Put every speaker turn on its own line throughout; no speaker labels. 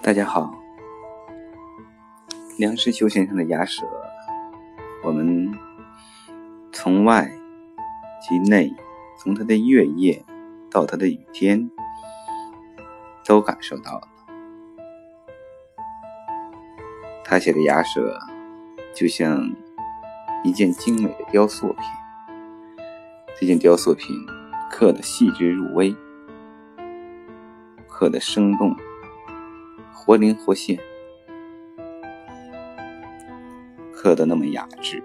大家好，梁实秋先生的雅舍，我们从外及内，从他的月夜到他的雨天，都感受到了。他写的雅舍，就像一件精美的雕塑品。这件雕塑品刻的细致入微，刻的生动。活灵活现，刻得那么雅致。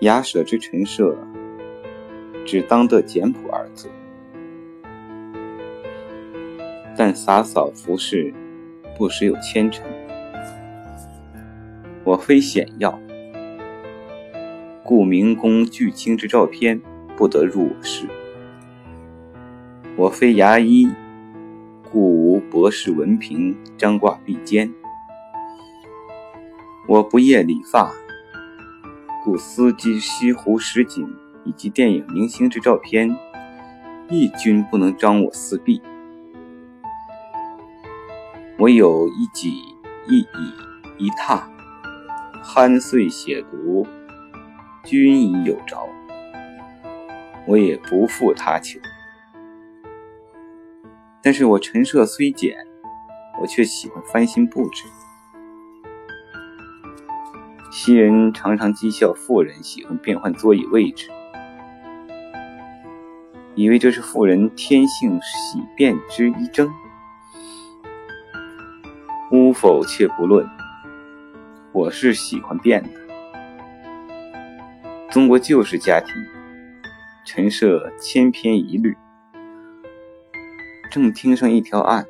雅舍之陈设，只当得简朴二字。但洒扫服饰，不时有纤尘。我非显要，故明宫巨卿之照片不得入我室。我非牙医。博士文凭张挂壁间，我不夜理发，故司机、西湖实景以及电影明星之照片，一君不能张我四壁。我有一己一椅一榻，酣睡写读，君已有着，我也不负他求。但是我陈设虽简，我却喜欢翻新布置。昔人常常讥笑富人喜欢变换桌椅位置，以为这是富人天性喜变之一征。污否且不论，我是喜欢变的。中国旧式家庭陈设千篇一律。正厅上一条案，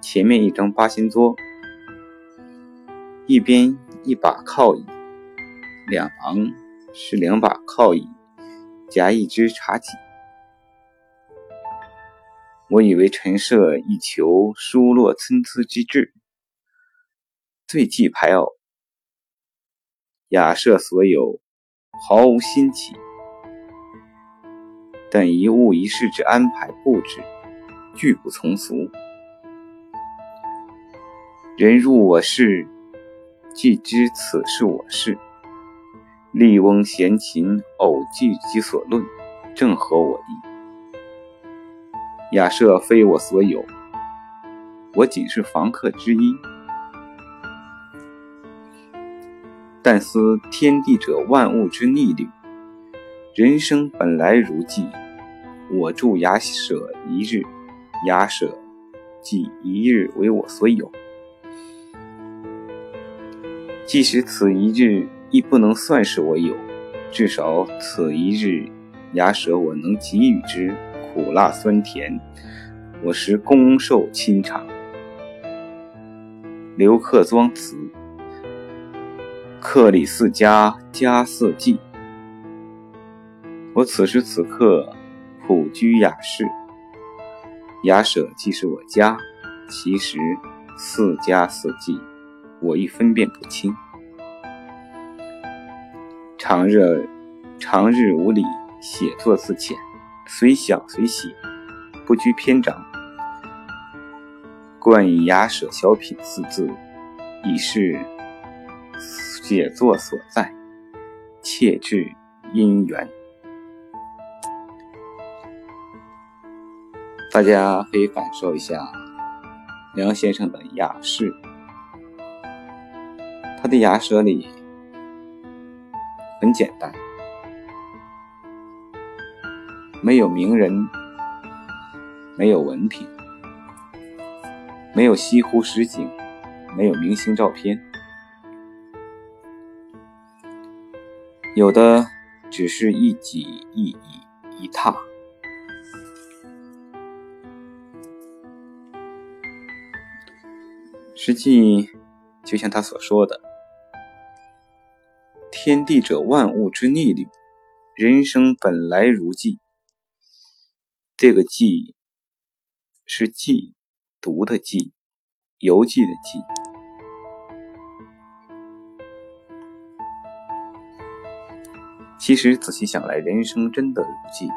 前面一张八仙桌，一边一把靠椅，两旁是两把靠椅，夹一只茶几。我以为陈设以求疏落参差之志，最忌排偶。雅舍所有，毫无新奇，但一物一事之安排布置。拒不从俗，人入我室，即知此是我室。笠翁闲琴，偶记其所论，正合我意。雅舍非我所有，我仅是房客之一。但思天地者万物之逆旅，人生本来如寄，我住雅舍一日。雅舍，即一日为我所有。即使此一日亦不能算是我有，至少此一日雅舍我能给予之苦辣酸甜，我实恭受亲尝。刘克庄词，客里似家，家似寄。我此时此刻普居雅室。雅舍既是我家，其实似家似妓，我亦分辨不清。长日长日无礼，写作自浅，随想随写，不拘篇章。冠以雅舍小品四字，已是写作所在，切至因缘。大家可以感受一下梁先生的雅士，他的雅舍里很简单，没有名人，没有文凭，没有西湖实景，没有明星照片，有的只是一己一椅一榻。实际就像他所说的：“天地者，万物之逆旅；人生本来如寄。”这个“寄”是寄读的“寄”，游记的“记”。其实仔细想来，人生真的如寄，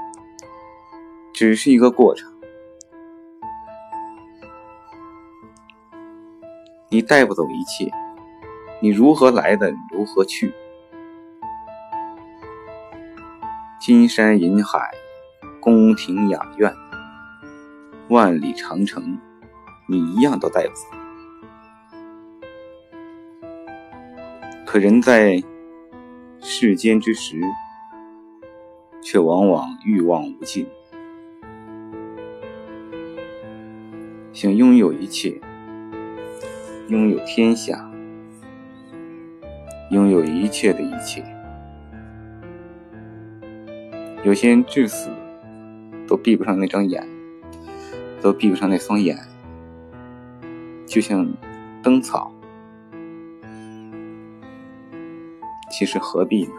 只是一个过程。你带不走一切，你如何来的，如何去？金山银海，宫廷雅苑，万里长城，你一样都带不走。可人在世间之时，却往往欲望无尽，想拥有一切，拥有天下，拥有一切的一切。有些人至死都闭不上那张眼，都闭不上那双眼，就像灯草。其实何必呢？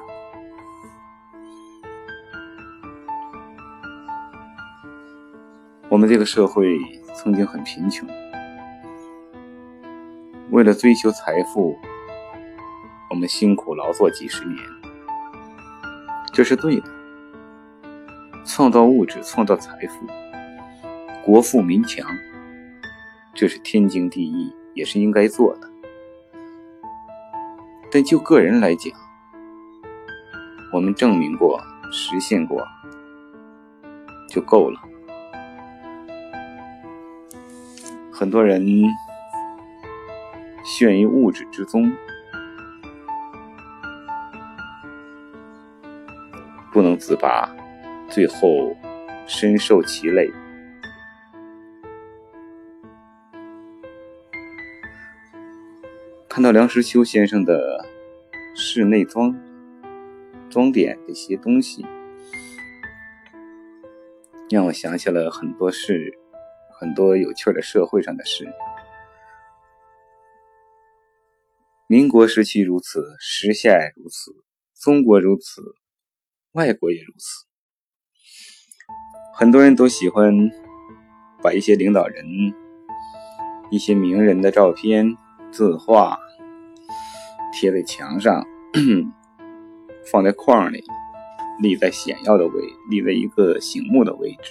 我们这个社会曾经很贫穷，为了追求财富，我们辛苦劳作几十年，这是对的。创造物质，创造财富，国富民强，这是天经地义，也是应该做的。但就个人来讲，我们证明过、实现过就够了。很多人陷于物质之中，不能自拔。最后，深受其累。看到梁实秋先生的室内装装点这些东西，让我想起了很多事，很多有趣的社会上的事。民国时期如此，时下也如此，中国如此，外国也如此。很多人都喜欢把一些领导人、一些名人的照片、字画贴在墙上，放在框里，立在显要的位，立在一个醒目的位置。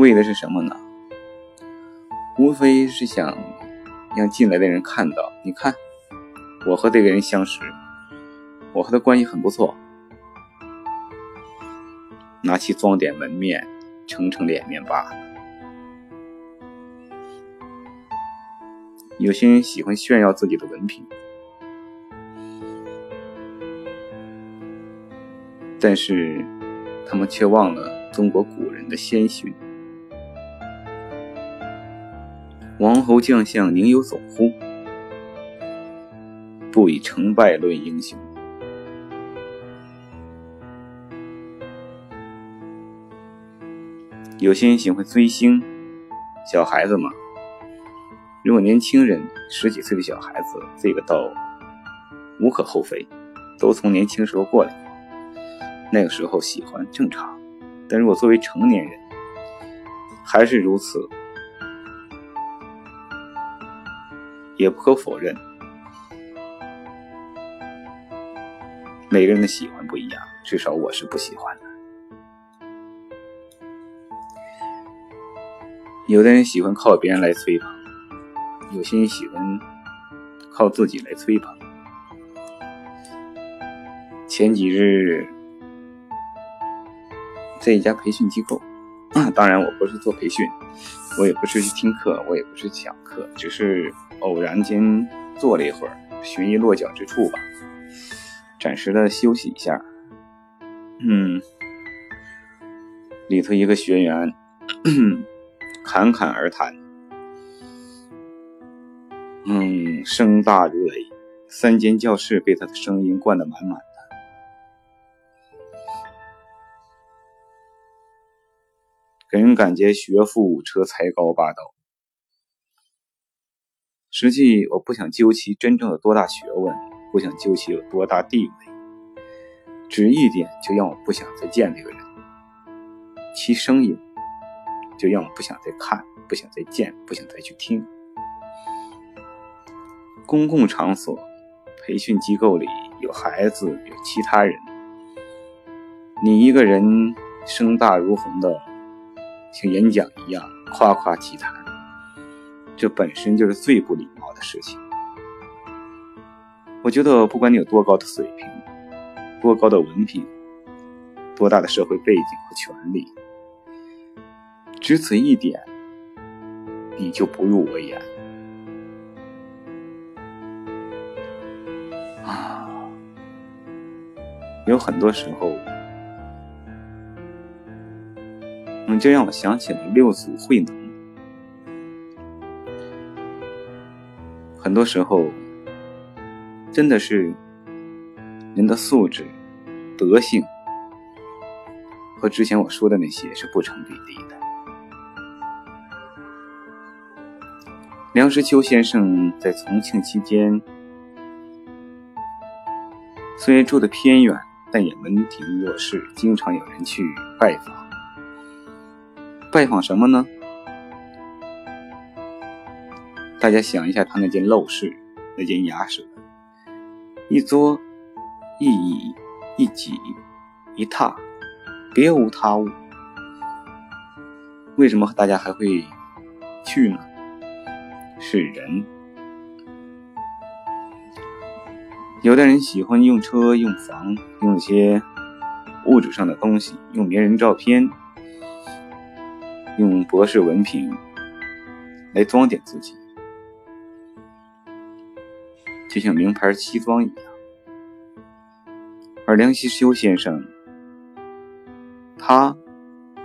为的是什么呢？无非是想让进来的人看到，你看，我和这个人相识，我和他关系很不错。拿去装点门面，撑撑脸面罢了。有些人喜欢炫耀自己的文凭，但是他们却忘了中国古人的先训：“王侯将相宁有种乎？不以成败论英雄。”有些人喜欢追星，小孩子嘛。如果年轻人十几岁的小孩子，这个倒无可厚非，都从年轻时候过来，那个时候喜欢正常。但如果作为成年人，还是如此，也不可否认，每个人的喜欢不一样，至少我是不喜欢的。有的人喜欢靠别人来吹捧，有些人喜欢靠自己来吹捧。前几日在一家培训机构，当然我不是做培训，我也不是去听课，我也不是讲课，只是偶然间坐了一会儿，寻一落脚之处吧，暂时的休息一下。嗯，里头一个学员。侃侃而谈，嗯，声大如雷，三间教室被他的声音灌得满满给人感觉学富五车，才高八斗。实际我不想究其真正有多大学问，不想究其有多大地位，只一点就让我不想再见这个人，其声音。就让我不想再看，不想再见，不想再去听。公共场所、培训机构里有孩子，有其他人，你一个人声大如虹的，像演讲一样夸夸其谈，这本身就是最不礼貌的事情。我觉得，不管你有多高的水平，多高的文凭，多大的社会背景和权利，只此一点，你就不入我眼啊！有很多时候，这让我想起了六祖慧能。很多时候，真的是人的素质、德性和之前我说的那些是不成比例的。梁实秋先生在重庆期间，虽然住的偏远，但也门庭若市，经常有人去拜访。拜访什么呢？大家想一下，他那间陋室，那间雅舍，一桌一椅一几一榻，别无他物。为什么大家还会去呢？是人。有的人喜欢用车、用房、用一些物质上的东西，用别人照片，用博士文凭来装点自己。就像名牌西装一样，而梁实秋先生，他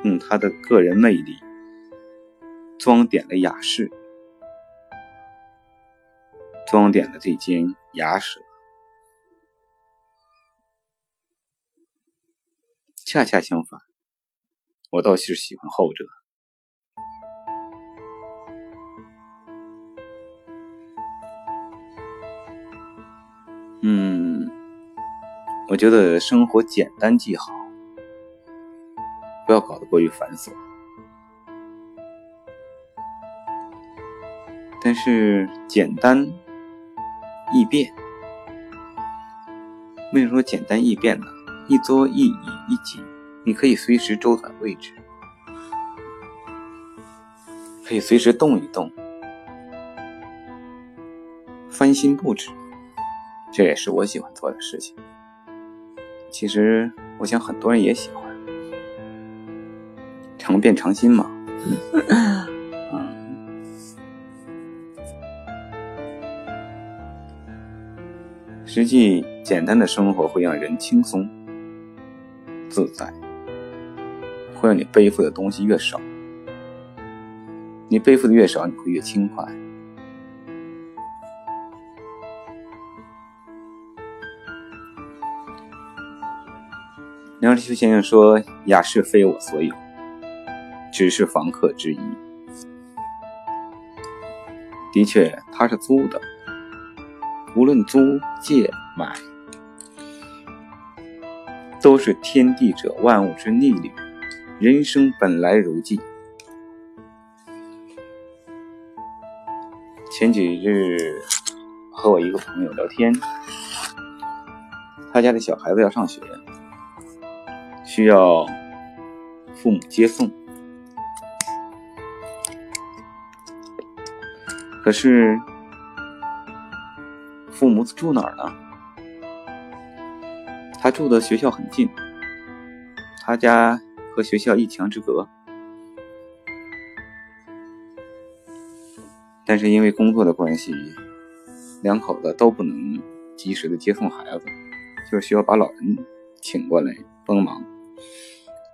用他的个人魅力装点了雅士，装点了这间雅舍。恰恰相反，我倒是喜欢后者。嗯，我觉得生活简单即好，不要搞得过于繁琐。但是简单易变，为什么说简单易变呢？一桌一椅一几，你可以随时周转位置，可以随时动一动，翻新布置。这也是我喜欢做的事情。其实，我想很多人也喜欢，常变常新嘛。嗯实际，简单的生活会让人轻松自在，会让你背负的东西越少。你背负的越少，你会越轻快。梁实秋先生说：“雅士非我所有，只是房客之一。”的确，他是租的。无论租、借、买，都是天地者万物之逆旅。人生本来如寄。前几日和我一个朋友聊天，他家的小孩子要上学。需要父母接送，可是父母住哪儿呢？他住的学校很近，他家和学校一墙之隔，但是因为工作的关系，两口子都不能及时的接送孩子，就需要把老人请过来帮忙。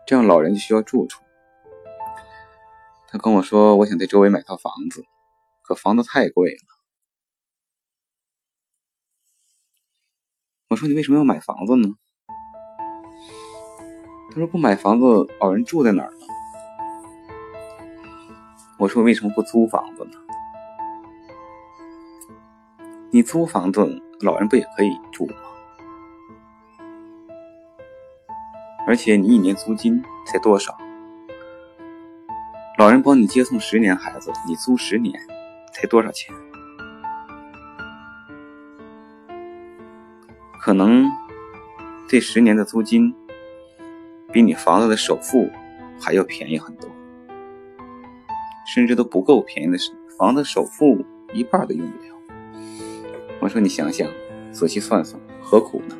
这样老人就需要住处。他跟我说：“我想在周围买套房子，可房子太贵了。”我说：“你为什么要买房子呢？”他说：“不买房子，老人住在哪儿呢？”我说：“为什么不租房子呢？你租房子，老人不也可以住吗？”而且你一年租金才多少？老人帮你接送十年孩子，你租十年才多少钱？可能这十年的租金比你房子的首付还要便宜很多，甚至都不够便宜的房子首付一半都用不了。我说你想想，仔细算算，何苦呢？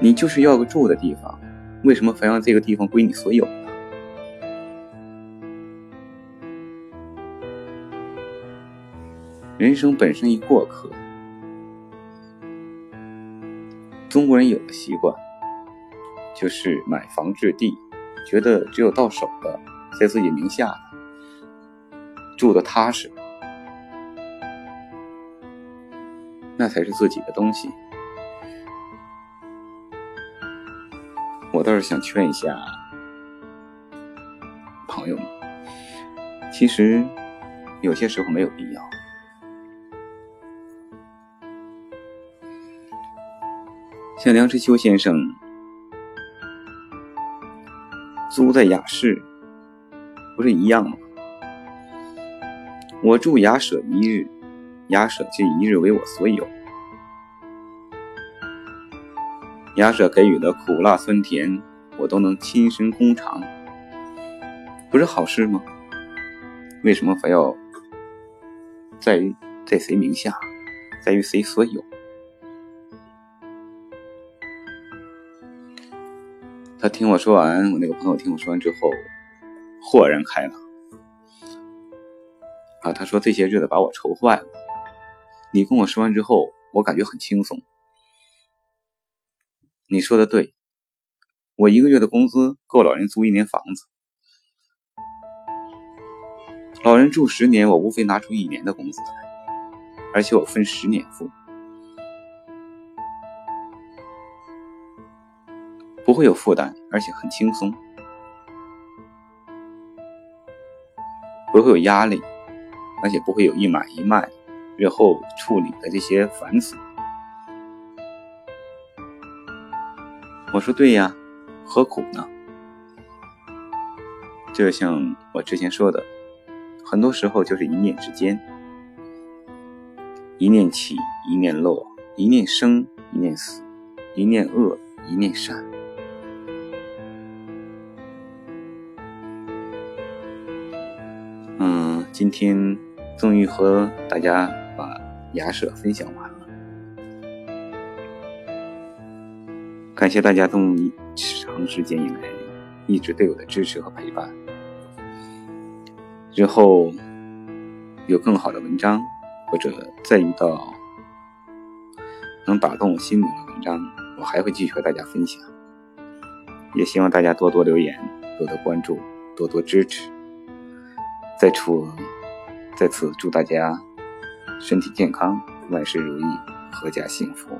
你就是要个住的地方，为什么非要这个地方归你所有呢？人生本身一过客，中国人有个习惯，就是买房置地，觉得只有到手的，在自己名下的，住的踏实，那才是自己的东西。我想劝一下朋友们，其实有些时候没有必要。像梁实秋先生租在雅士，不是一样吗？我住雅舍一日，雅舍就一日为我所有。雅舍给予的苦辣酸甜，我都能亲身共尝，不是好事吗？为什么非要在于在谁名下，在于谁所有？他听我说完，我那个朋友听我说完之后，豁然开朗。啊，他说这些日子把我愁坏了。你跟我说完之后，我感觉很轻松。你说的对，我一个月的工资够老人租一年房子，老人住十年，我无非拿出一年的工资来，而且我分十年付。不会有负担，而且很轻松，不会有压力，而且不会有一买一卖、日后处理的这些繁琐。我说对呀，何苦呢？就像我之前说的，很多时候就是一念之间，一念起，一念落，一念生，一念死，一念恶，一念善。今天终于和大家把牙舍分享完了，感谢大家这么长时间以来一直对我的支持和陪伴。日后有更好的文章，或者再遇到能打动我心灵的文章，我还会继续和大家分享。也希望大家多多留言，多多关注，多多支持。再出，在此祝大家身体健康，万事如意，阖家幸福。